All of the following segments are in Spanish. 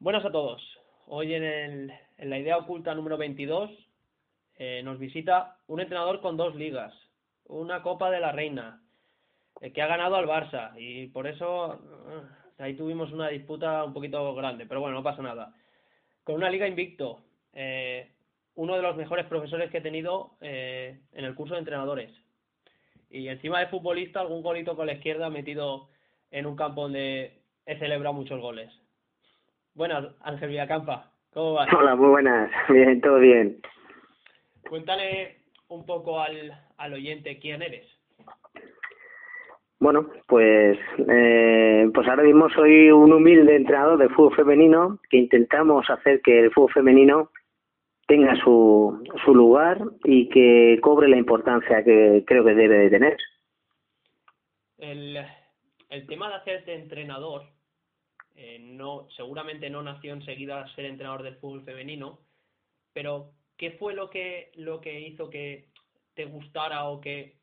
Buenas a todos. Hoy en, el, en la idea oculta número 22 eh, nos visita un entrenador con dos ligas, una Copa de la Reina, eh, que ha ganado al Barça y por eso eh, ahí tuvimos una disputa un poquito grande, pero bueno, no pasa nada. Con una liga invicto, uno de los mejores profesores que he tenido en el curso de entrenadores. Y encima de futbolista, algún golito con la izquierda metido en un campo donde he celebrado muchos goles. Buenas, Ángel Villacampa, ¿cómo vas? Hola, muy buenas, bien, todo bien. Cuéntale un poco al, al oyente quién eres. Bueno, pues, eh, pues ahora mismo soy un humilde entrenador de fútbol femenino que intentamos hacer que el fútbol femenino tenga su, su lugar y que cobre la importancia que creo que debe de tener. El, el tema de hacerte entrenador, eh, no, seguramente no nació enseguida ser entrenador del fútbol femenino, pero ¿qué fue lo que, lo que hizo que te gustara o que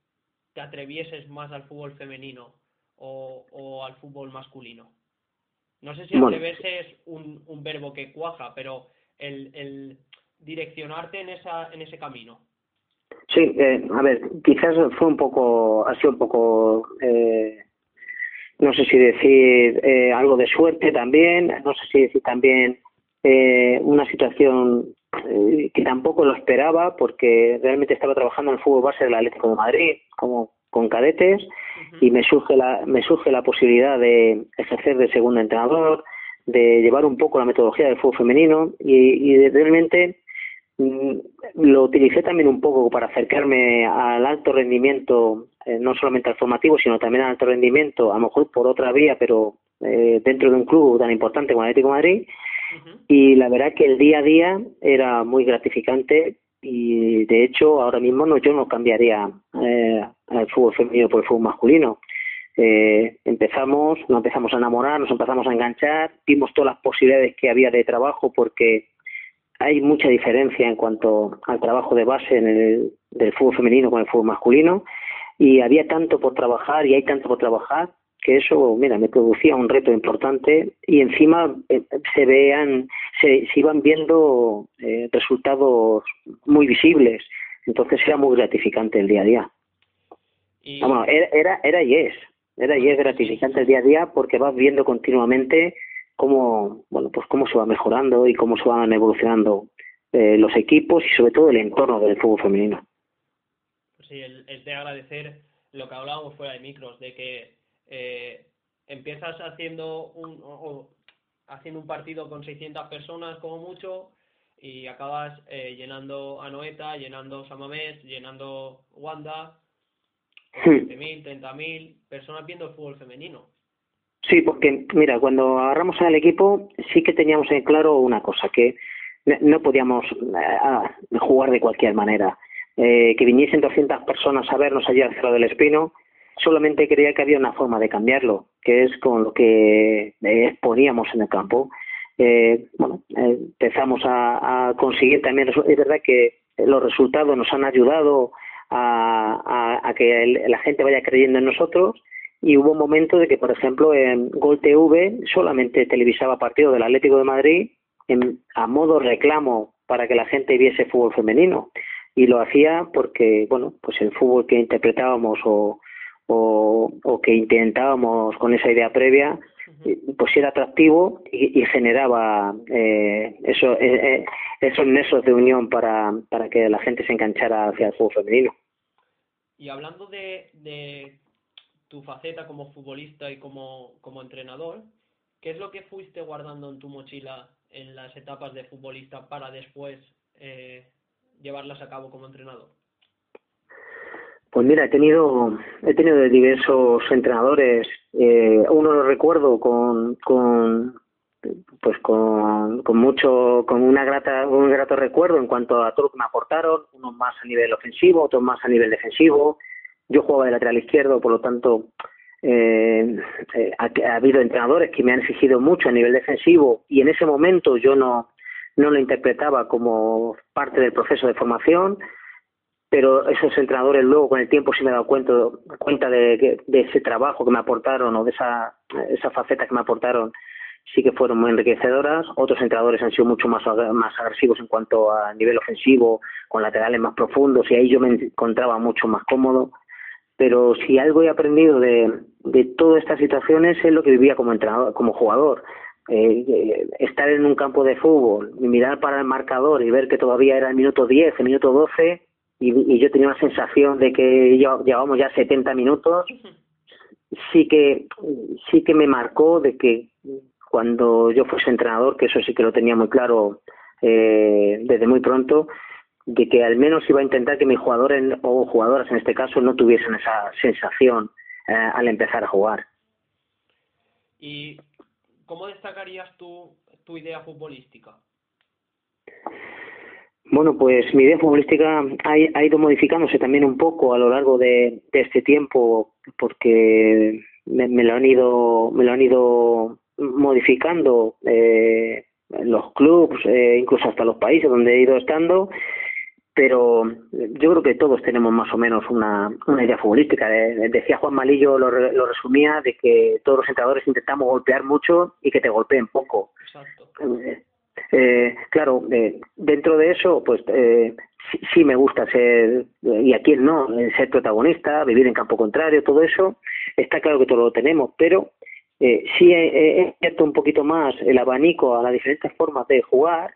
te atrevieses más al fútbol femenino o, o al fútbol masculino? No sé si Bueno. atreverse es un, un verbo que cuaja, pero el, el direccionarte en, esa, en ese camino. Sí, eh, a ver, quizás fue un poco, ha sido un poco, eh, no sé si decir eh, algo de suerte también, no sé si decir también eh, una situación eh, que tampoco lo esperaba porque realmente estaba trabajando en el fútbol base del Atlético de Madrid como con cadetes y me surge la me surge la posibilidad de ejercer de segundo entrenador, de llevar un poco la metodología del fútbol femenino y, y de- realmente lo utilicé también un poco para acercarme al alto rendimiento, eh, no solamente al formativo, sino también al alto rendimiento, a lo mejor por otra vía, pero eh, dentro de un club tan importante como el Atlético de Madrid. Y la verdad que el día a día era muy gratificante y de hecho ahora mismo no yo no cambiaría eh, al fútbol femenino por el fútbol masculino. Eh, empezamos, nos empezamos a enamorar, nos empezamos a enganchar, vimos todas las posibilidades que había de trabajo porque hay mucha diferencia en cuanto al trabajo de base en el, del fútbol femenino con el fútbol masculino y había tanto por trabajar y hay tanto por trabajar que eso, mira, me producía un reto importante y encima eh, se vean, se, se iban viendo eh, resultados muy visibles. Entonces era muy gratificante el día a día. Y, Vamos, era, era, era y es, era y es gratificante el día a día porque vas viendo continuamente cómo, bueno, pues cómo se va mejorando y cómo se van evolucionando eh, los equipos y sobre todo el entorno del fútbol femenino. pues sí, el- es de agradecer lo que hablábamos fuera de micros, de que eh, empiezas haciendo un, o- haciendo un partido con 600 personas como mucho y acabas eh, llenando Anoeta, llenando Samamés, llenando Wanda, Hmm. 20.000, 30.000 personas viendo el fútbol femenino. Sí, porque mira, cuando agarramos al equipo sí que teníamos en claro una cosa, que no- podíamos eh, ah, jugar de cualquier manera. Eh, que viniesen 200 personas a vernos allí al Cerro del Espino, solamente creía que había una forma de cambiarlo, que es con lo que eh, exponíamos en el campo. Eh, bueno, eh, empezamos a, a conseguir también, es verdad que los resultados nos han ayudado a, a- a que el- la gente vaya creyendo en nosotros y hubo un momento de que, por ejemplo, en Gol TV solamente televisaba partidos del Atlético de Madrid en- a modo reclamo para que la gente viese fútbol femenino y lo hacía porque, bueno, pues el fútbol que interpretábamos o, o, o que intentábamos con esa idea previa eh, pues era atractivo y, y generaba eh, eso, eh, eh, esos nexos de unión para, para que la gente se enganchara hacia el fútbol femenino. Y hablando de, de tu faceta como futbolista y como, como entrenador, ¿qué es lo que fuiste guardando en tu mochila en las etapas de futbolista para después eh, llevarlas a cabo como entrenador? Pues mira, he tenido, he tenido diversos entrenadores. Eh, uno lo recuerdo con, con pues con, con mucho, con una grata, un grato recuerdo en cuanto a todo lo que me aportaron, unos más a nivel ofensivo, otros más a nivel defensivo. Yo jugaba de lateral izquierdo, por lo tanto, eh, eh, ha, ha, habido entrenadores que me han exigido mucho a nivel defensivo y en ese momento yo no, no lo interpretaba como parte del proceso de formación pero esos entrenadores luego con el tiempo sí me he dado cuenta, cuenta de, de ese trabajo que me aportaron o de esa, esa faceta que me aportaron sí que fueron muy enriquecedoras. Otros entrenadores han sido mucho más, más agresivos en cuanto a nivel ofensivo, con laterales más profundos, y ahí yo me encontraba mucho más cómodo. Pero si algo he aprendido de, de todas estas situaciones es lo que vivía como entrenador, como jugador. Eh, eh, estar en un campo de fútbol mirar para el marcador y ver que todavía era el minuto 10, el minuto 12, y, y yo tenía una sensación de que llevábamos ya 70 minutos, sí que, sí que me marcó de que cuando yo fuese entrenador, que eso sí que lo tenía muy claro eh, desde muy pronto, de que al menos iba a intentar que mis jugadores o jugadoras en este caso no tuviesen esa sensación eh, al empezar a jugar. ¿Y cómo destacarías tú tu idea futbolística? Bueno, pues mi idea futbolística ha, ha, ido modificándose también un poco a lo largo de, de este tiempo porque me, me, lo han ido me lo han ido modificando eh, los clubes, eh, incluso hasta los países donde he ido estando, pero yo creo que todos tenemos más o menos una, una idea futbolística. Eh, decía Juan Malillo, lo, lo resumía, de que todos los entrenadores intentamos golpear mucho y que te golpeen poco. Exacto. Eh, claro, eh, dentro de eso, pues eh, sí, sí, me gusta ser, y a quién no, ser protagonista, vivir en campo contrario, todo eso, está claro que todo lo tenemos, pero eh, sí he abierto un poquito más el abanico a las diferentes formas de jugar,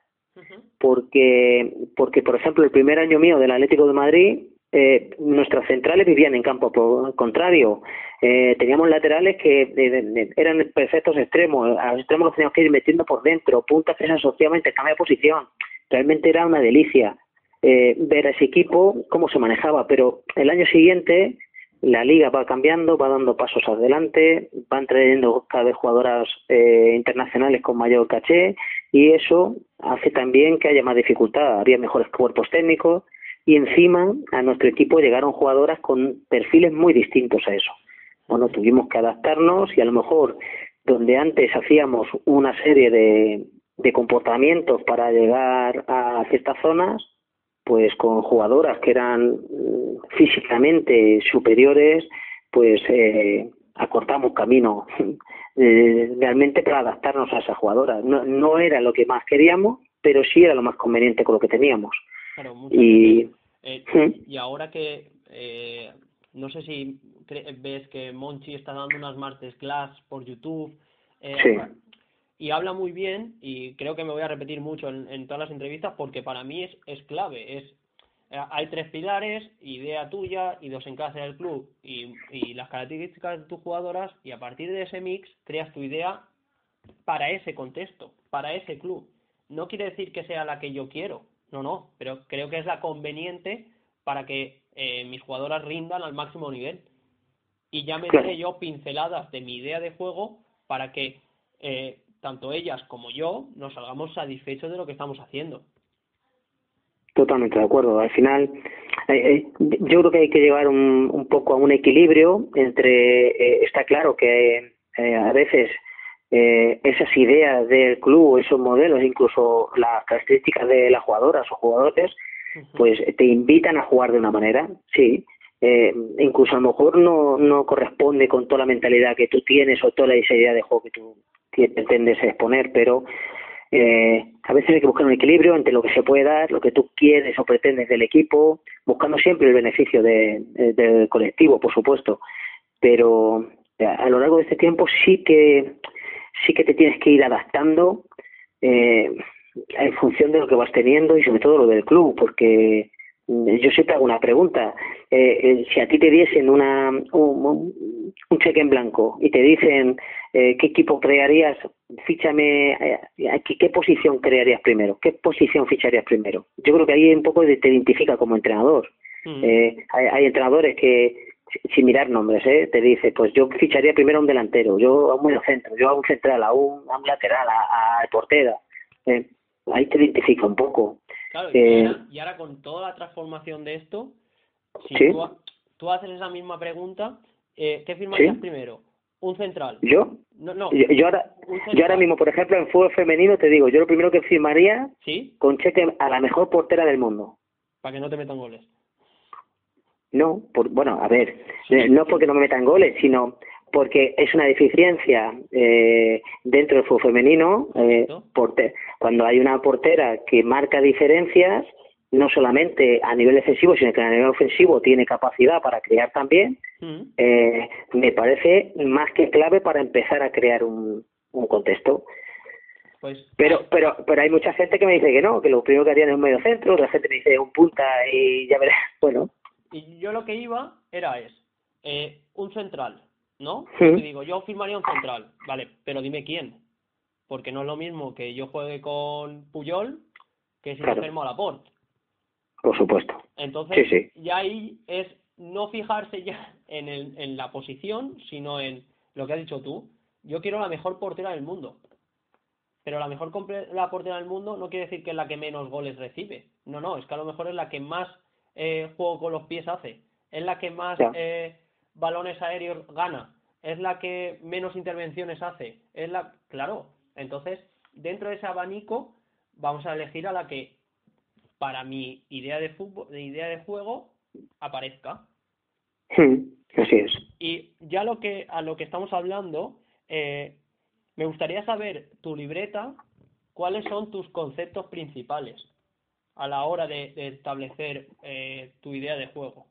porque, porque por ejemplo, el primer año mío del Atlético de Madrid, eh, nuestras centrales vivían en campo contrario. Eh, teníamos laterales que eh, eran perfectos extremos. A los extremos los teníamos que ir metiendo por dentro. Puntas que se asociaban intercambio de posición. Realmente era una delicia eh, ver a ese equipo cómo se manejaba. Pero el año siguiente la liga va cambiando, va dando pasos adelante, van trayendo cada vez jugadoras eh, internacionales con mayor caché y eso hace también que haya más dificultad. Había mejores cuerpos técnicos y encima a nuestro equipo llegaron jugadoras con perfiles muy distintos a eso. Bueno, tuvimos que adaptarnos y a lo mejor donde antes hacíamos una serie de, de comportamientos para llegar a ciertas zonas, pues con jugadoras que eran mm, físicamente superiores, pues eh, acortamos camino eh, realmente para adaptarnos a esa jugadora. No, no era lo que más queríamos, pero sí era lo más conveniente con lo que teníamos. Claro, y eh, y ahora que, eh, no sé si ves que Monchi está dando unas masterclass por YouTube, eh, sí. y habla muy bien, y creo que me voy a repetir mucho en, en todas las entrevistas, porque para mí es, es clave, es hay tres pilares, idea tuya y dos en casa del club y, y las características de tus jugadoras y a partir de ese mix creas tu idea para ese contexto, para ese club. No quiere decir que sea la que yo quiero, no, no, pero creo que es la conveniente para que eh, mis jugadoras rindan al máximo nivel. Y ya me claro. yo pinceladas de mi idea de juego para que eh, tanto ellas como yo nos salgamos satisfechos de lo que estamos haciendo. Totalmente de acuerdo. Al final, eh, eh yo creo que hay que llevar un, un poco a un equilibrio entre, eh, está claro que eh, a veces eh, esas ideas del club, esos modelos, incluso las características de las jugadoras o jugadores, pues te invitan a jugar de una manera, sí. Eh, incluso a lo mejor no, no corresponde con toda la mentalidad que tú tienes o toda esa idea de juego que tú pretendes exponer, pero eh, a veces hay que buscar un equilibrio entre lo que se puede dar, lo que tú quieres o pretendes del equipo, buscando siempre el beneficio de, de, del colectivo, por supuesto. Pero a lo largo de este tiempo sí que sí que te tienes que ir adaptando eh, en función de lo que vas teniendo y sobre todo lo del club, porque yo siempre hago una pregunta. Eh, eh, si a ti te diesen una, un, un, cheque en blanco y te dicen eh, qué equipo crearías, fíchame, eh, ¿qué, ¿qué posición crearías primero? ¿Qué posición ficharías primero? Yo creo que ahí un poco te identifica como entrenador. Eh, hay, hay entrenadores que sin mirar nombres, ¿eh? te dice, pues yo ficharía primero a un delantero, yo a un medio centro, yo a un central, a un, a un lateral, a, a portera. ¿eh? Ahí te identifica un poco. Claro, eh, y, ahora, con toda la transformación de esto, si tú, haces esa misma pregunta, eh, ¿qué firmarías primero? ¿Un central? ¿Yo? No, no. Yo, ahora, yo ahora mismo, por ejemplo, en fútbol femenino, te digo, yo lo primero que firmaría, ¿Sí? con cheque a la mejor portera del mundo. Para que no te metan goles. No, por, bueno, a ver, eh, no porque no me metan goles, sino porque es una deficiencia eh, dentro del fútbol femenino. Eh, cuando hay una portera que marca diferencias, no solamente a nivel defensivo, sino que a nivel ofensivo tiene capacidad para crear también, mm. eh, me parece más que clave para empezar a crear un, un contexto. Pues, pero, pero, pero hay mucha gente que me dice que no, que lo primero que harían es un medio centro, otra gente me dice un punta y ya verás, bueno. Y yo lo que iba era es, eh, un central, ¿no? Y digo, yo firmaría un central, vale, pero dime quién. Porque no es lo mismo que yo juegue con Puyol que si claro. a Laporte. Por supuesto. Entonces, sí, ya ahí es no fijarse ya en, el, en la posición, sino en lo que has dicho tú. Yo quiero la mejor portera del mundo. Pero la mejor la portera del mundo no quiere decir que es la que menos goles recibe. No, no, es que a lo mejor es la que más eh, juego con los pies hace. Es la que más eh, balones aéreos gana, es la que menos intervenciones hace, es la, claro, entonces dentro de ese abanico vamos a elegir a la que para mi idea de fútbol, de idea de juego aparezca. así es. Y ya lo que a lo que estamos hablando, eh, me gustaría saber tu libreta, cuáles son tus conceptos principales a la hora de, establecer eh, tu idea de juego.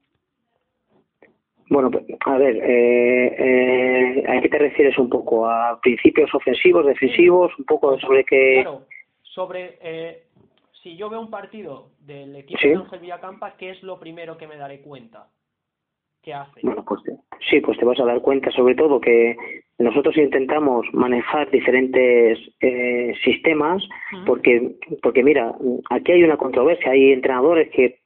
Bueno, pues, a ver, eh, eh, ¿a qué te refieres un poco? ¿A principios ofensivos, defensivos? ¿Un poco sobre qué...? Claro, sobre... Si yo veo un partido del equipo de Ángel Villacampa, ¿qué es lo primero que me daré cuenta? ¿Qué hace? Bueno, pues sí, pues te vas a dar cuenta sobre todo que nosotros intentamos manejar diferentes eh, sistemas porque porque mira aquí hay una controversia hay entrenadores que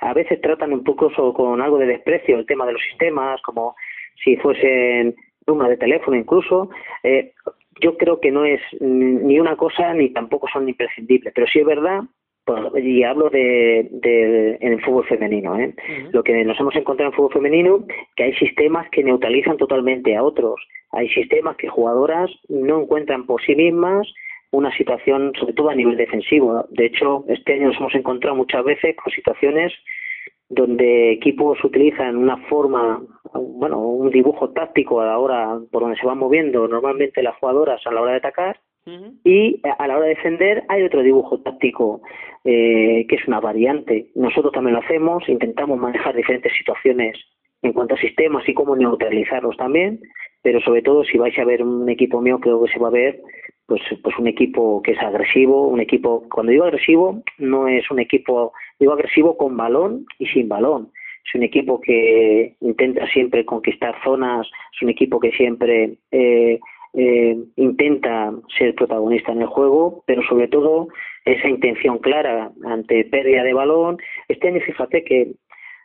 a veces tratan un poco con algo de desprecio el tema de los sistemas, como si fuesen números de teléfono incluso. Eh, yo creo que no es ni una cosa ni tampoco son imprescindibles, pero sí es verdad, y hablo de, de en el fútbol femenino, ¿eh? lo que nos hemos encontrado en el fútbol femenino, que hay sistemas que neutralizan totalmente a otros, hay sistemas que jugadoras no encuentran por sí mismas una situación, sobre todo a nivel defensivo. De hecho, este año nos hemos encontrado muchas veces con situaciones donde equipos utilizan una forma, bueno, un dibujo táctico a la hora por donde se van moviendo normalmente las jugadoras a la hora de atacar y a la hora de defender hay otro dibujo táctico eh, que es una variante. Nosotros también lo hacemos, intentamos manejar diferentes situaciones en cuanto a sistemas y cómo neutralizarlos también, pero sobre todo si vais a ver un equipo mío creo que se va a ver pues, pues un equipo que es agresivo, un equipo, cuando digo agresivo, no es un equipo, digo agresivo con balón y sin balón. Es un equipo que intenta siempre conquistar zonas, es un equipo que siempre eh, eh, intenta ser protagonista en el juego, pero sobre todo esa intención clara ante pérdida de balón. Este año fíjate que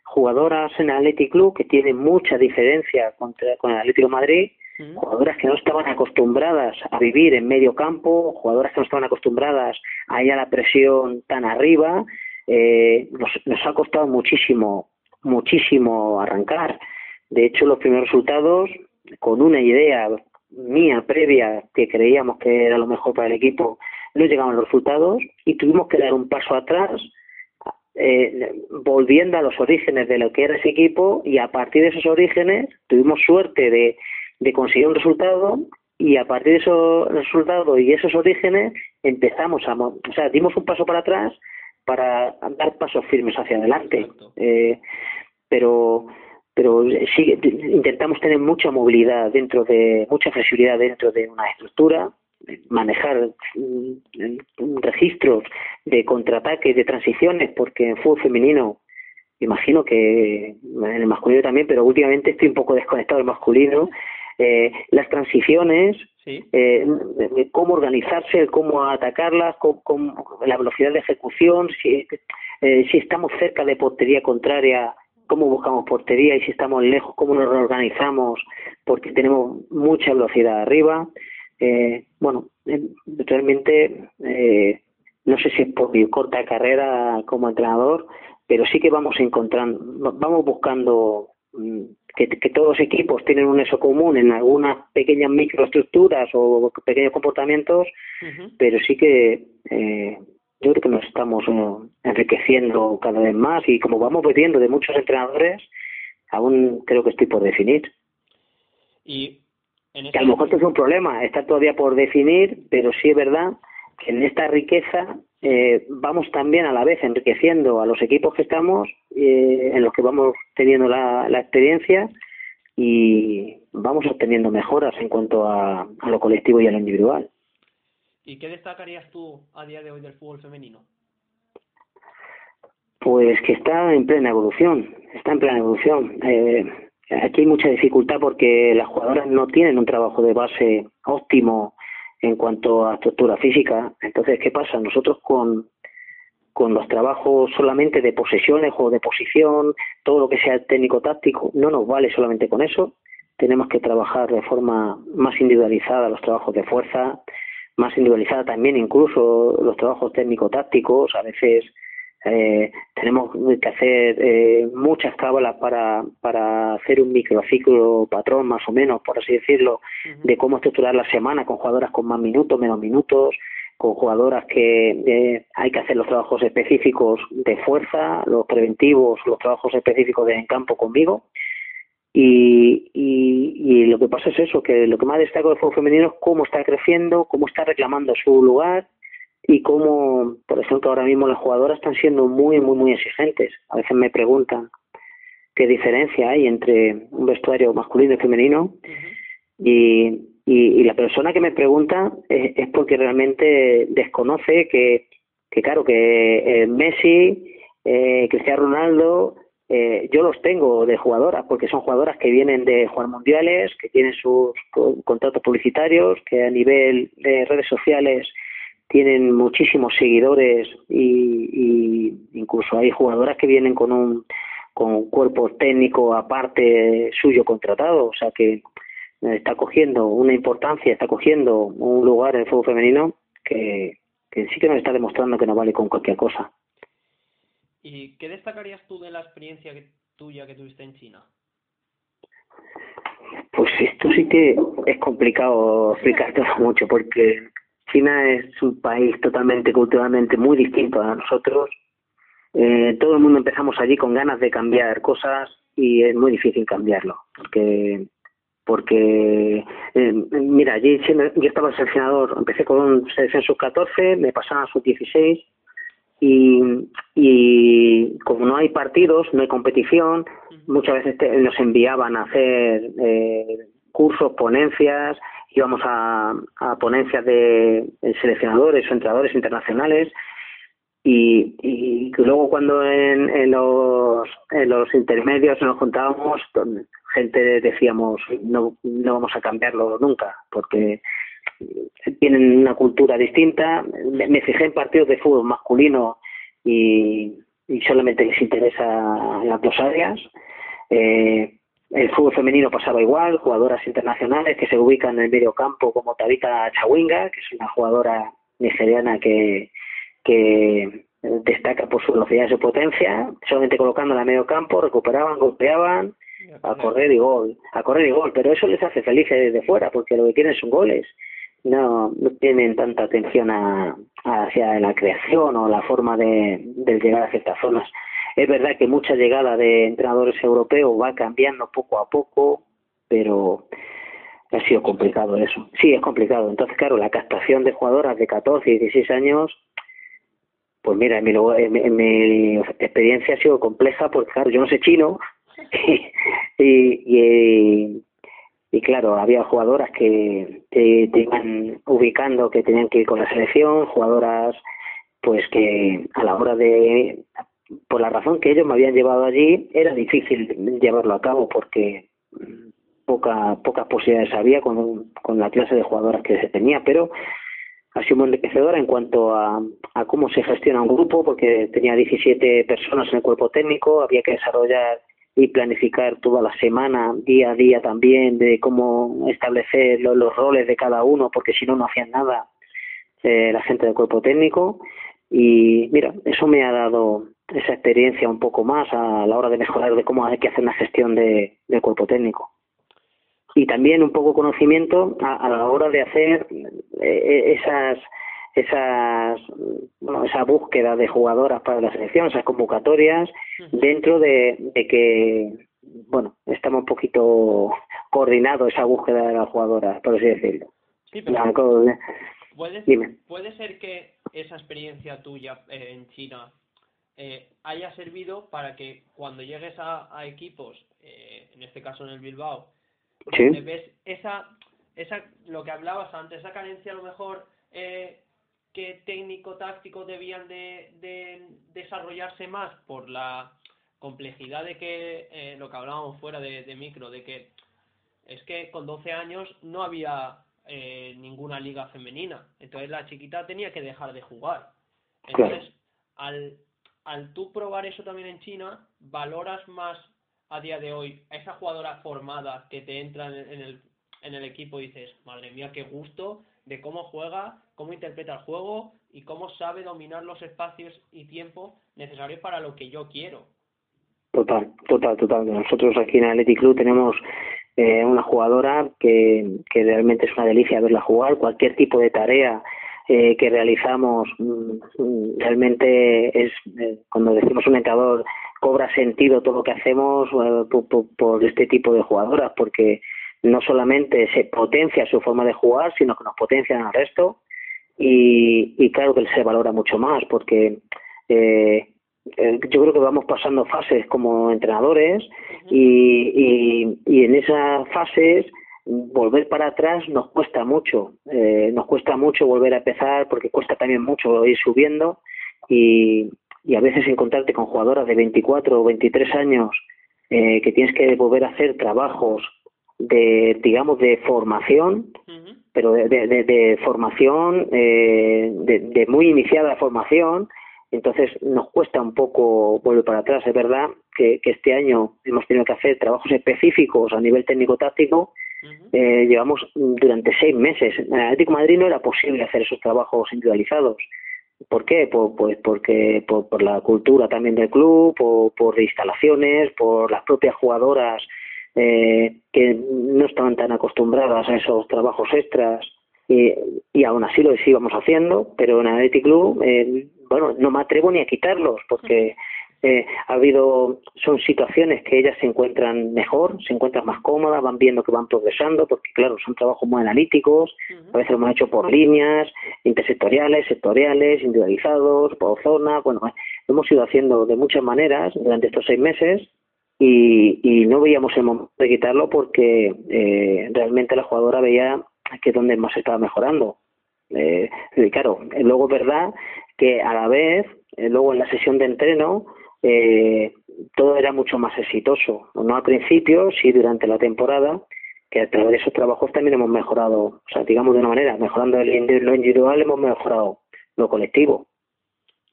jugadoras en el Athletic Club que tienen mucha diferencia contra, con el Atlético Madrid, jugadoras que no estaban acostumbradas a vivir en medio campo, jugadoras que no estaban acostumbradas a ir a la presión tan arriba, eh, nos, nos ha costado muchísimo, muchísimo arrancar. De hecho, los primeros resultados, con una idea mía previa que creíamos que era lo mejor para el equipo, no llegaban los resultados y tuvimos que dar un paso atrás eh, volviendo a los orígenes de lo que era ese equipo y a partir de esos orígenes tuvimos suerte de conseguir un resultado y a partir de esos resultados y esos orígenes empezamos a, o sea, dimos un paso para atrás para dar pasos firmes hacia adelante. Eh, pero pero sí intentamos tener mucha movilidad dentro de mucha flexibilidad dentro de una estructura manejar mm, registros de contraataques de transiciones porque en fútbol femenino imagino que en el masculino también pero últimamente estoy un poco desconectado del masculino eh, las transiciones, eh, cómo organizarse, cómo atacarlas, cómo, la velocidad de ejecución, si, eh, si estamos cerca de portería contraria, cómo buscamos portería y si estamos lejos, cómo nos reorganizamos, porque tenemos mucha velocidad arriba. Eh, bueno, eh, realmente eh, no sé si es por mi corta carrera como entrenador, pero sí que vamos encontrando, vamos buscando que, todos los equipos tienen un eso común en algunas pequeñas microestructuras o pequeños comportamientos, pero sí que eh, yo creo que nos estamos eh, enriqueciendo cada vez más y como vamos viendo de muchos entrenadores, aún creo que estoy por definir. Y que a lo mejor esto es un problema, está todavía por definir, pero sí es verdad que en esta riqueza eh, vamos también a la vez enriqueciendo a los equipos que estamos, eh, en los que vamos teniendo la, experiencia y vamos obteniendo mejoras en cuanto a, a lo colectivo y a lo individual. ¿Y qué destacarías tú a día de hoy del fútbol femenino? Pues que está en plena evolución, está en plena evolución. Eh, aquí hay mucha dificultad porque las jugadoras no tienen un trabajo de base óptimo en cuanto a estructura física. Entonces, ¿qué pasa? Nosotros con, con los trabajos solamente de posesiones o de posición, todo lo que sea técnico-táctico, no nos vale solamente con eso. Tenemos que trabajar de forma más individualizada los trabajos de fuerza, más individualizada también incluso los trabajos técnico-tácticos. A veces eh, tenemos que hacer eh, muchas cábalas para, para hacer un microciclo patrón más o menos, por así decirlo, de cómo estructurar la semana con jugadoras con más minutos, menos minutos, con jugadoras que eh, hay que hacer los trabajos específicos de fuerza, los preventivos, los trabajos específicos de en campo conmigo. Y, y, lo que pasa es eso, que lo que más destaco del fútbol femenino es cómo está creciendo, cómo está reclamando su lugar y cómo, por ejemplo, ahora mismo las jugadoras están siendo muy, muy, muy exigentes. A veces me preguntan qué diferencia hay entre un vestuario masculino y femenino y, y, la persona que me pregunta es, porque realmente desconoce que, que claro, que eh, Messi, eh, Cristiano Ronaldo, eh, yo los tengo de jugadoras, porque son jugadoras que vienen de jugar mundiales, que tienen sus contratos publicitarios, que a nivel de redes sociales tienen muchísimos seguidores y, incluso hay jugadoras que vienen con un con un cuerpo técnico aparte suyo contratado, o sea que está cogiendo una importancia, está cogiendo un lugar en el fútbol femenino que, que sí que nos está demostrando que no vale con cualquier cosa. ¿Y qué destacarías tú de la experiencia tuya que tuviste en China? Pues esto sí que es complicado explicarte mucho porque China es un país totalmente culturalmente muy distinto a nosotros. Eh, todo el mundo empezamos allí con ganas de cambiar cosas y es muy difícil cambiarlo porque porque eh, mira allí yo estaba seleccionador empecé con selección sub 14 me pasaban a sub 16 y, y como no hay partidos, no hay competición, muchas veces nos enviaban a hacer eh, cursos, ponencias, íbamos a, a ponencias de seleccionadores o entrenadores internacionales y, y luego cuando en, en, los, en los intermedios nos juntábamos, gente decíamos no, no vamos a cambiarlo nunca porque tienen una cultura distinta. Me, fijé en partidos de fútbol masculino y, y solamente les interesa las dos áreas. Eh, el fútbol femenino pasaba igual, jugadoras internacionales que se ubican en el medio campo como Tabita Chawinga, que es una jugadora nigeriana que, que destaca por su velocidad y su potencia, solamente colocándola en medio campo, recuperaban, golpeaban, a correr y gol, a correr y gol, pero eso les hace felices desde fuera, porque lo que quieren son goles. No, no tienen tanta atención a, hacia la creación o la forma de, llegar a ciertas zonas. Es verdad que mucha llegada de entrenadores europeos va cambiando poco a poco, pero ha sido complicado eso. Sí, es complicado. Entonces, claro, la captación de jugadoras de 14 y 16 años, pues mira, en mi, en mi, experiencia ha sido compleja porque, claro, yo no sé chino y, y, y claro, había jugadoras que te, iban ubicando que tenían que ir con la selección, jugadoras pues que a la hora de, por la razón que ellos me habían llevado allí, era difícil llevarlo a cabo porque poca, pocas posibilidades había con, con la clase de jugadoras que se tenía, pero ha sido muy enriquecedora en cuanto a, a cómo se gestiona un grupo, porque tenía 17 personas en el cuerpo técnico, había que desarrollar y planificar toda la semana, día a día también, de cómo establecer los, roles de cada uno, porque si no, no hacían nada eh, la gente del cuerpo técnico. Y mira, eso me ha dado esa experiencia un poco más a la hora de mejorar de cómo hay que hacer una gestión de, del cuerpo técnico. Y también un poco conocimiento a, la hora de hacer eh, esas esas bueno, esa búsqueda de jugadoras para la selección, esas convocatorias, dentro de, que bueno, estamos un poquito coordinados esa búsqueda de las jugadoras, por así decirlo. Sí, pero ¿puede, puede ser que esa experiencia tuya eh, en China eh, haya servido para que cuando llegues a, equipos, eh, en este caso en el Bilbao, ves esa, esa, lo que hablabas antes, esa carencia a lo mejor eh, que técnico-táctico debían de, desarrollarse más por la complejidad de que, eh, lo que hablábamos fuera de, micro, de que es que con 12 años no había eh, ninguna liga femenina, entonces la chiquita tenía que dejar de jugar. Entonces, al, al tú probar eso también en China, valoras más a día de hoy a esa jugadora formada que te entra en el, en el equipo y dices, madre mía, qué gusto de cómo juega, cómo interpreta el juego y cómo sabe dominar los espacios y tiempo necesarios para lo que yo quiero. Total, total, total. Nosotros aquí en Athletic Club tenemos eh, una jugadora que, que realmente es una delicia verla jugar. Cualquier tipo de tarea eh, que realizamos mm, realmente es, eh, cuando decimos un entrenador, cobra sentido todo lo que hacemos por, por, este tipo de jugadoras, porque no solamente se potencia su forma de jugar, sino que nos potencian al resto y, y claro que se valora mucho más porque eh, eh, yo creo que vamos pasando fases como entrenadores y, y, en esas fases volver para atrás nos cuesta mucho, eh, nos cuesta mucho volver a empezar porque cuesta también mucho ir subiendo y, y a veces encontrarte con jugadoras de 24 o 23 años eh, que tienes que volver a hacer trabajos de, digamos, de formación, pero de, de, de formación, eh, de, de muy iniciada formación, entonces nos cuesta un poco volver para atrás. Es verdad que, que este año hemos tenido que hacer trabajos específicos a nivel técnico-táctico. Eh, llevamos durante seis meses. En el Atlético Madrid no era posible hacer esos trabajos individualizados. ¿Por qué? Por, pues porque por, por la cultura también del club, por, por instalaciones, por las propias jugadoras eh, que no estaban tan acostumbradas a esos trabajos extras y, y aún así lo íbamos haciendo, pero en Athletic Club, eh, bueno, no me atrevo ni a quitarlos porque eh, ha habido, son situaciones que ellas se encuentran mejor, se encuentran más cómodas, van viendo que van progresando, porque claro, son trabajos muy analíticos, a veces lo hemos hecho por líneas, intersectoriales, sectoriales, individualizados, por zona, bueno, hemos ido haciendo de muchas maneras durante estos seis meses y, y no veíamos el momento de quitarlo porque eh, realmente la jugadora veía que donde más estaba mejorando. Eh, y claro, luego es verdad que a la vez, eh, luego en la sesión de entreno, eh, todo era mucho más exitoso. No al principio, sí durante la temporada, que a través de esos trabajos también hemos mejorado, o sea, digamos de una manera, mejorando lo individual, hemos mejorado lo colectivo.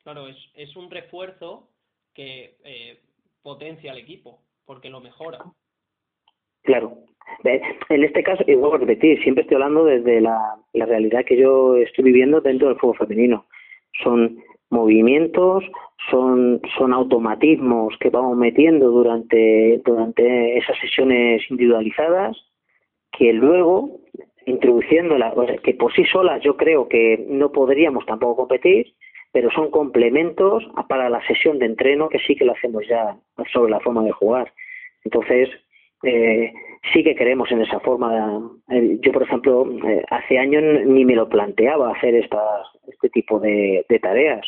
Claro, es, es un refuerzo que eh, potencia al equipo, porque lo mejora. Claro. En este caso, y vuelvo a repetir, siempre estoy hablando desde la, la realidad que yo estoy viviendo dentro del fútbol femenino. Son movimientos, son, son automatismos que vamos metiendo durante, durante esas sesiones individualizadas que luego, introduciéndolas, que por sí solas yo creo que no podríamos tampoco competir, pero son complementos para la sesión de entreno que sí que lo hacemos ya sobre la forma de jugar. Entonces, eh, sí que creemos en esa forma. Eh, yo, por ejemplo, eh, hace años ni me lo planteaba hacer estas, este tipo de, de tareas,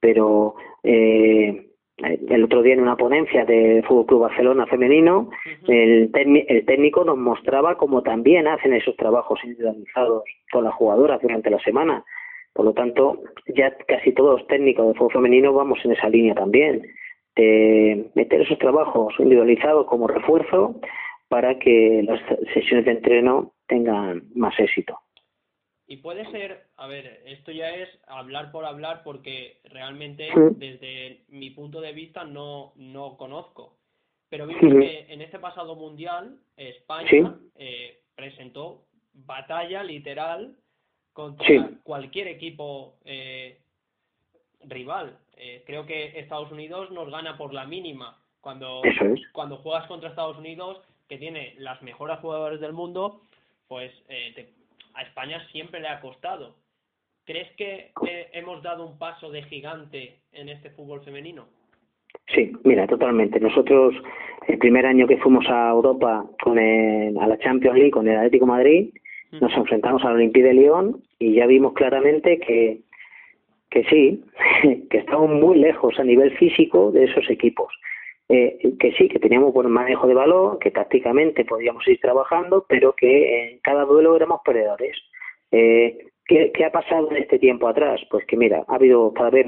pero eh, el otro día en una ponencia de Fútbol Club Barcelona femenino, el, el técnico nos mostraba cómo también hacen esos trabajos individualizados con las jugadoras durante la semana por lo tanto, ya casi todos los técnicos de fútbol femenino vamos en esa línea también, de meter esos trabajos individualizados como refuerzo para que las sesiones de entreno tengan más éxito. Y puede ser, a ver, esto ya es hablar por hablar porque realmente desde mi punto de vista no, no conozco. pero vimos que en este pasado mundial España eh, presentó batalla literal contra cualquier equipo eh, rival. Eh, creo que Estados Unidos nos gana por la mínima. Cuando, cuando juegas contra Estados Unidos, que tiene las mejores jugadores del mundo, pues eh, a España siempre le ha costado. ¿Crees que hemos dado un paso de gigante en este fútbol femenino? Sí, mira, totalmente. Nosotros, el primer año que fuimos a Europa con a la Champions League con el Atlético Madrid, nos enfrentamos al Olympique de Lyon y ya vimos claramente que, que sí, que estamos muy lejos a nivel físico de esos equipos. Eh, que sí, que teníamos buen manejo de valor, que tácticamente podíamos ir trabajando, pero que en cada duelo éramos perdedores. Eh, ¿qué, ¿Qué ha pasado en este tiempo atrás? Pues que mira, ha habido cada vez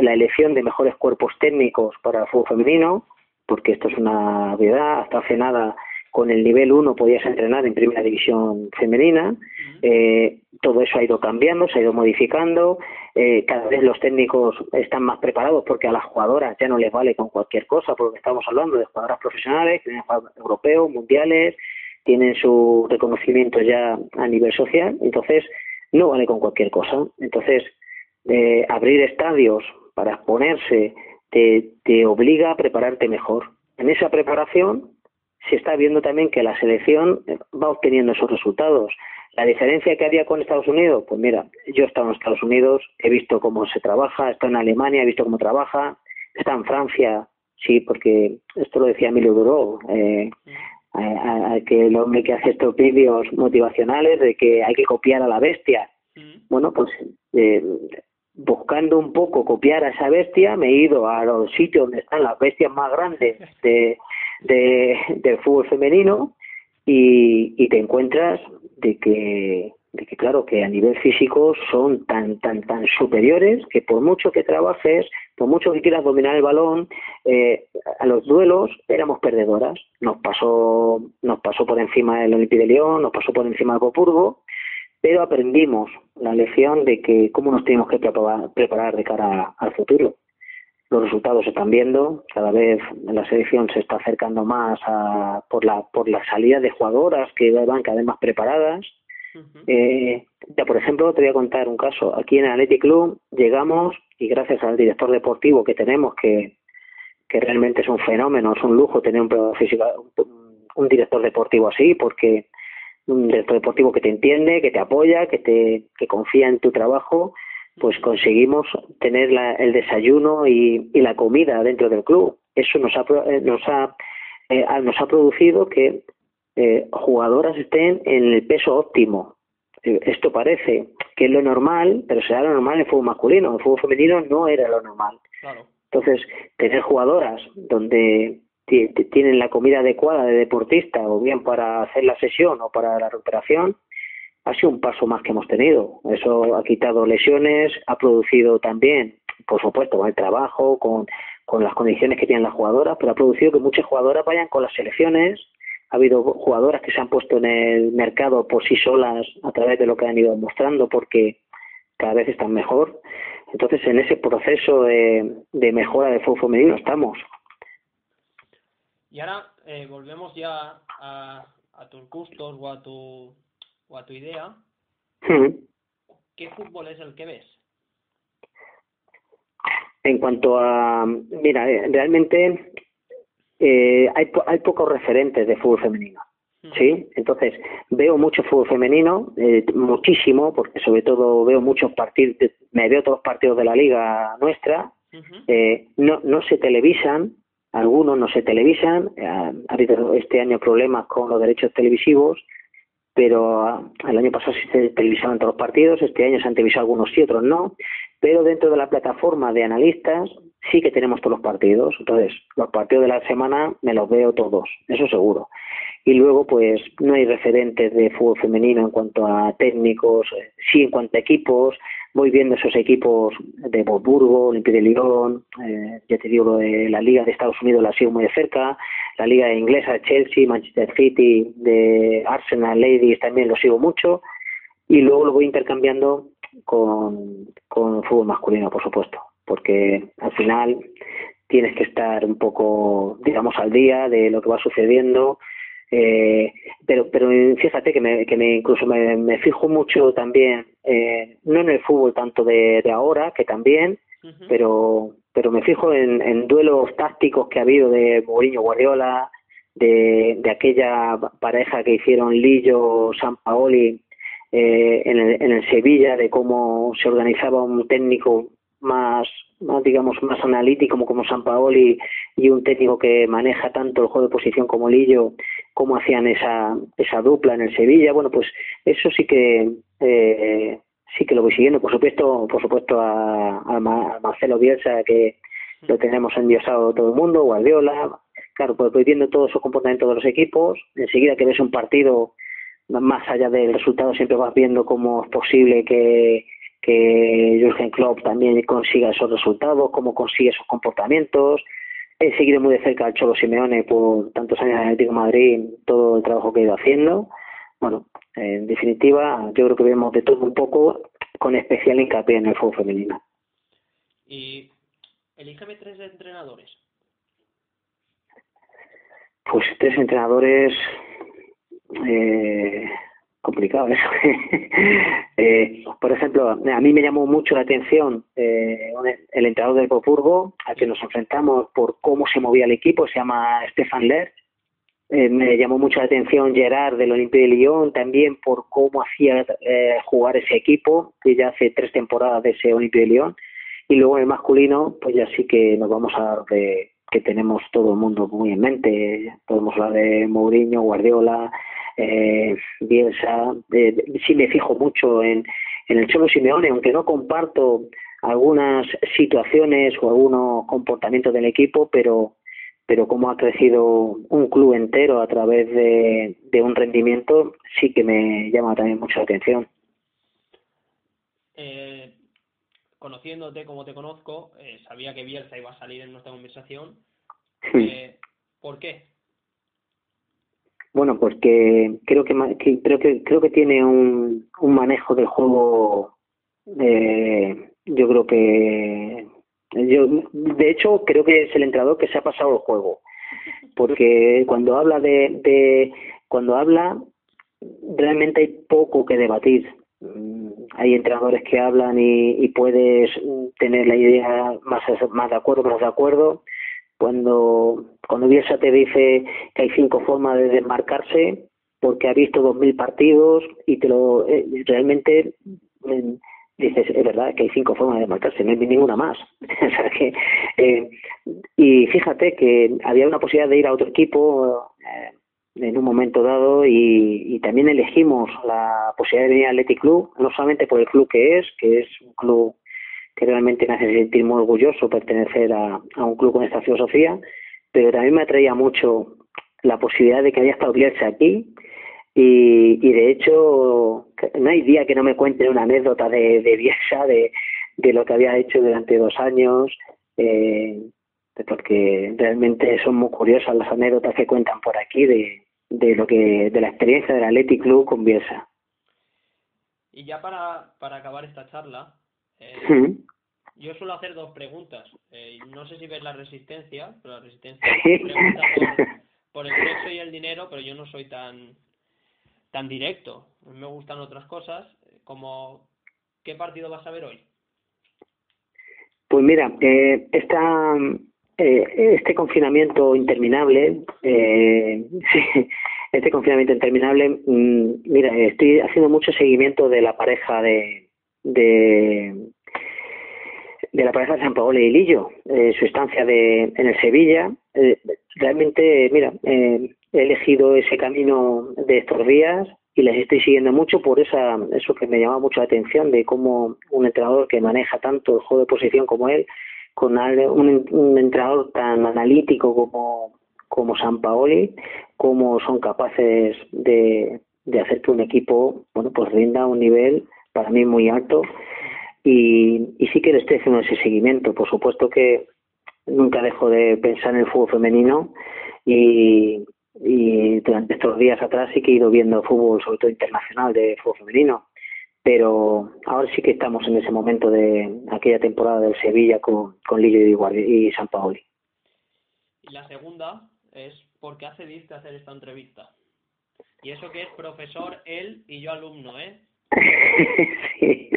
la elección de mejores cuerpos técnicos para el fútbol femenino, porque esto es una verdad, hasta hace nada con el nivel 1 podías entrenar en primera división femenina. Eh, todo eso ha ido cambiando, se ha ido modificando. Eh, cada vez los técnicos están más preparados porque a las jugadoras ya no les vale con cualquier cosa, porque estamos hablando de jugadoras profesionales, tienen europeos, mundiales, tienen su reconocimiento ya a nivel social. Entonces, no vale con cualquier cosa. Entonces, eh, abrir estadios para exponerse te, te obliga a prepararte mejor. En esa preparación se está viendo también que la selección va obteniendo esos resultados. La diferencia que había con Estados Unidos, pues mira, yo he estado en Estados Unidos, he visto cómo se trabaja, he estado en Alemania, he visto cómo trabaja, está en Francia, sí, porque esto lo decía Emilio Duró, eh, que el hombre que hace estos vídeos motivacionales de que hay que copiar a la bestia. Bueno, pues eh, buscando un poco copiar a esa bestia, me he ido a los sitios donde están las bestias más grandes de, de, del fútbol femenino y, y te encuentras de que de que claro que a nivel físico son tan tan tan superiores que por mucho que trabajes por mucho que quieras dominar el balón eh, a los duelos éramos perdedoras. Nos pasó nos pasó por encima el Olympique de León nos pasó por encima de Copurgo pero aprendimos la lección de que cómo nos tenemos que preparar de cara al futuro los resultados se están viendo, cada vez la selección se está acercando más a, por, la, por la salida de jugadoras que van cada vez más preparadas. eh, ya, por ejemplo, te voy a contar un caso. Aquí en el Athletic Club llegamos y gracias al director deportivo que tenemos, que, que realmente es un fenómeno, es un lujo tener un, un director deportivo así, porque un director deportivo que te entiende, que te apoya, que te que confía en tu trabajo pues conseguimos tener la, el desayuno y, y, la comida dentro del club. Eso nos ha, eh, nos ha, eh, nos ha producido que eh, jugadoras estén en el peso óptimo. Eh, esto parece que es lo normal, pero será lo normal en el fútbol masculino. En el fútbol femenino no era lo normal. Entonces, tener jugadoras donde tienen la comida adecuada de deportista, o bien para hacer la sesión o para la recuperación, ha sido un paso más que hemos tenido. Eso ha quitado lesiones, ha producido también, por supuesto, con el trabajo, con, con las condiciones que tienen las jugadoras, pero ha producido que muchas jugadoras vayan con las selecciones. Ha habido jugadoras que se han puesto en el mercado por sí solas a través de lo que han ido mostrando porque cada vez están mejor. Entonces, en ese proceso de, de mejora del fútbol femenino estamos. Y ahora eh, volvemos ya a, a tus gustos o a tu o a tu idea, ¿qué fútbol es el que ves? En cuanto a, mira, eh, realmente eh, hay, hay pocos referentes de fútbol femenino. Sí, entonces veo mucho fútbol femenino, eh, muchísimo, porque sobre todo veo muchos partidos, me veo todos los partidos de la liga nuestra, eh, no, no se televisan, algunos no se televisan, ha habido este año problemas con los derechos televisivos, pero ah, el año pasado sí se televisaban todos los partidos, este año se han televisado algunos y otros no, pero dentro de la plataforma de analistas sí que tenemos todos los partidos, entonces los partidos de la semana me los veo todos, eso seguro. Y luego pues no hay referentes de fútbol femenino en cuanto a técnicos, eh, sí en cuanto a equipos, voy viendo esos equipos de Wolfsburgo, Olympique de Lyon, eh, ya te digo, lo de la Liga de Estados Unidos la sigo muy de cerca, la Liga inglesa Chelsea, Manchester City, de Arsenal, Ladies también lo sigo mucho, y luego lo voy intercambiando con, con fútbol masculino, por supuesto, porque al final tienes que estar un poco, digamos, al día de lo que va sucediendo. Eh, pero pero fíjate que me, que me incluso me, me fijo mucho también eh, no en el fútbol tanto de, de ahora que también pero pero me fijo en, en, duelos tácticos que ha habido de Mourinho Guardiola de, de aquella pareja que hicieron Lillo San Paoli eh, en, el, en el Sevilla de cómo se organizaba un técnico más, más digamos más analítico como, como San Paoli y un técnico que maneja tanto el juego de posición como Lillo cómo hacían esa esa dupla en el Sevilla. Bueno pues eso sí que eh, sí que lo voy siguiendo. Por supuesto por supuesto a, a, Marcelo Bielsa que lo tenemos endiosado todo el mundo Guardiola. Claro pues voy viendo todo su comportamiento de los equipos. Enseguida que ves un partido más allá del resultado siempre vas viendo cómo es posible que que Jürgen Klopp también consiga esos resultados, cómo consigue esos comportamientos. He seguido muy de cerca al Cholo Simeone por tantos años en Atlético de Madrid, todo el trabajo que ha ido haciendo. Bueno, en definitiva, yo creo que vemos de todo un poco, con especial hincapié en el fútbol femenino. Y elígeme tres entrenadores. Pues tres entrenadores. Eh, complicado eso. eh, por ejemplo, a mí me llamó mucho la atención eh, el entrenador del Coburgo, al que nos enfrentamos por cómo se movía el equipo, se llama Stefan Ler. Eh, me llamó mucho la atención Gerard del Olympique de Lyon, también por cómo hacía eh, jugar ese equipo, que ya hace tres temporadas de ese Olympique de Lyon. Y luego en el masculino, pues ya sí que nos vamos a dar de que tenemos todo el mundo muy en mente. Podemos hablar de Mourinho, Guardiola, eh, Bielsa, eh, sí me fijo mucho en, en el Cholo Simeone, aunque no comparto algunas situaciones o algunos comportamientos del equipo, pero pero cómo ha crecido un club entero a través de, de un rendimiento sí que me llama también mucho la atención. Eh, conociéndote como te conozco, eh, sabía que Bielsa iba a salir en nuestra conversación. Eh, ¿Por qué? Bueno, porque creo que, creo que creo que tiene un, un manejo del juego. Eh, yo creo que yo de hecho creo que es el entrenador que se ha pasado el juego, porque cuando habla de, de cuando habla realmente hay poco que debatir. Mm, hay entrenadores que hablan y, y puedes tener la idea más más de acuerdo, más de acuerdo cuando, cuando Bielsa te dice que hay cinco formas de desmarcarse, porque ha visto dos mil partidos y te lo eh, realmente eh, dices es verdad que hay cinco formas de desmarcarse, no hay ninguna más. o sea que, eh, y fíjate que había una posibilidad de ir a otro equipo eh, en un momento dado y, y también elegimos la posibilidad de venir al Athletic Club, no solamente por el club que es, que es un club que realmente me hace sentir muy orgulloso pertenecer a, un club con esta filosofía, pero también me atraía mucho la posibilidad de que haya estado Bielsa aquí y, y de hecho no hay día que no me cuenten una anécdota de, de Bielsa, de, de lo que había hecho durante dos años, eh, porque realmente son muy curiosas las anécdotas que cuentan por aquí de, de lo que de la experiencia del Athletic Club con Bielsa. Y ya para, para acabar esta charla, eh, Yo suelo hacer dos preguntas. Eh, no sé si ves la resistencia, pero la resistencia pregunta por, por, el sexo y el dinero, pero yo no soy tan tan directo. Me gustan otras cosas, como ¿qué partido vas a ver hoy? Pues mira, eh, esta, eh, este confinamiento interminable, eh, este confinamiento interminable, mmm, mira, estoy haciendo mucho seguimiento de la pareja de, de, de la pareja de San Paolo y Lillo, eh, su estancia de, en el Sevilla. Eh, realmente, mira, eh, he elegido ese camino de estos días y les estoy siguiendo mucho por esa eso que me llama mucho la atención de cómo un entrenador que maneja tanto el juego de posición como él, con un, un entrenador tan analítico como, como San Paoli, cómo son capaces de, de hacer que un equipo bueno pues rinda un nivel para mí muy alto y, y sí que le estoy haciendo ese seguimiento. Por supuesto que nunca dejo de pensar en el fútbol femenino y, y durante estos días atrás sí que he ido viendo fútbol, sobre todo internacional, de fútbol femenino. Pero ahora sí que estamos en ese momento de aquella temporada del Sevilla con, con Lillo y, y San Paoli. Y la segunda es ¿por qué accediste a hacer esta entrevista? Y eso que es profesor él y yo alumno, ¿eh? sí.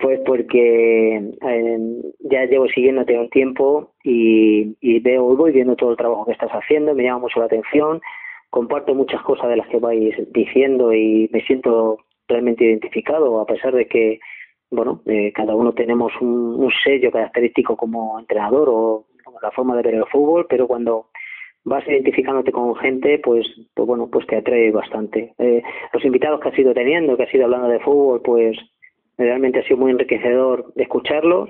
Pues porque eh, ya llevo siguiéndote un tiempo y, y veo, voy viendo todo el trabajo que estás haciendo, me llama mucho la atención, comparto muchas cosas de las que vais diciendo y me siento realmente identificado, a pesar de que, bueno, eh, cada uno tenemos un, un sello característico como entrenador o la forma de ver el fútbol, pero cuando vas identificándote con gente, pues, pues bueno, pues te atrae bastante. Eh, los invitados que has ido teniendo, que has ido hablando de fútbol, pues realmente ha sido muy enriquecedor escucharlos.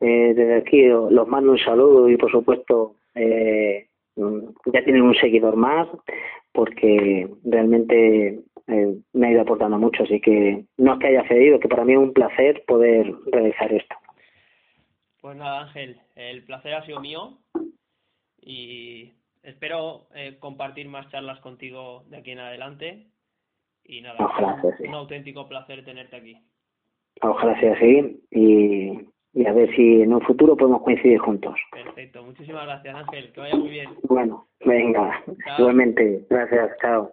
Eh, desde aquí los mando un saludo y por supuesto eh, ya tienen un seguidor más porque realmente eh, me ha ido aportando mucho, así que no es que haya cedido, que para mí es un placer poder realizar esto. Pues nada, Ángel, el placer ha sido mío y espero eh, compartir más charlas contigo de aquí en adelante. Y nada, Ojalá sea así. un auténtico placer tenerte aquí. Ojalá sea así y, y a ver si en un futuro podemos coincidir juntos. Perfecto, muchísimas gracias Ángel, que vaya muy bien. Bueno, venga, Chao. igualmente, gracias, chao.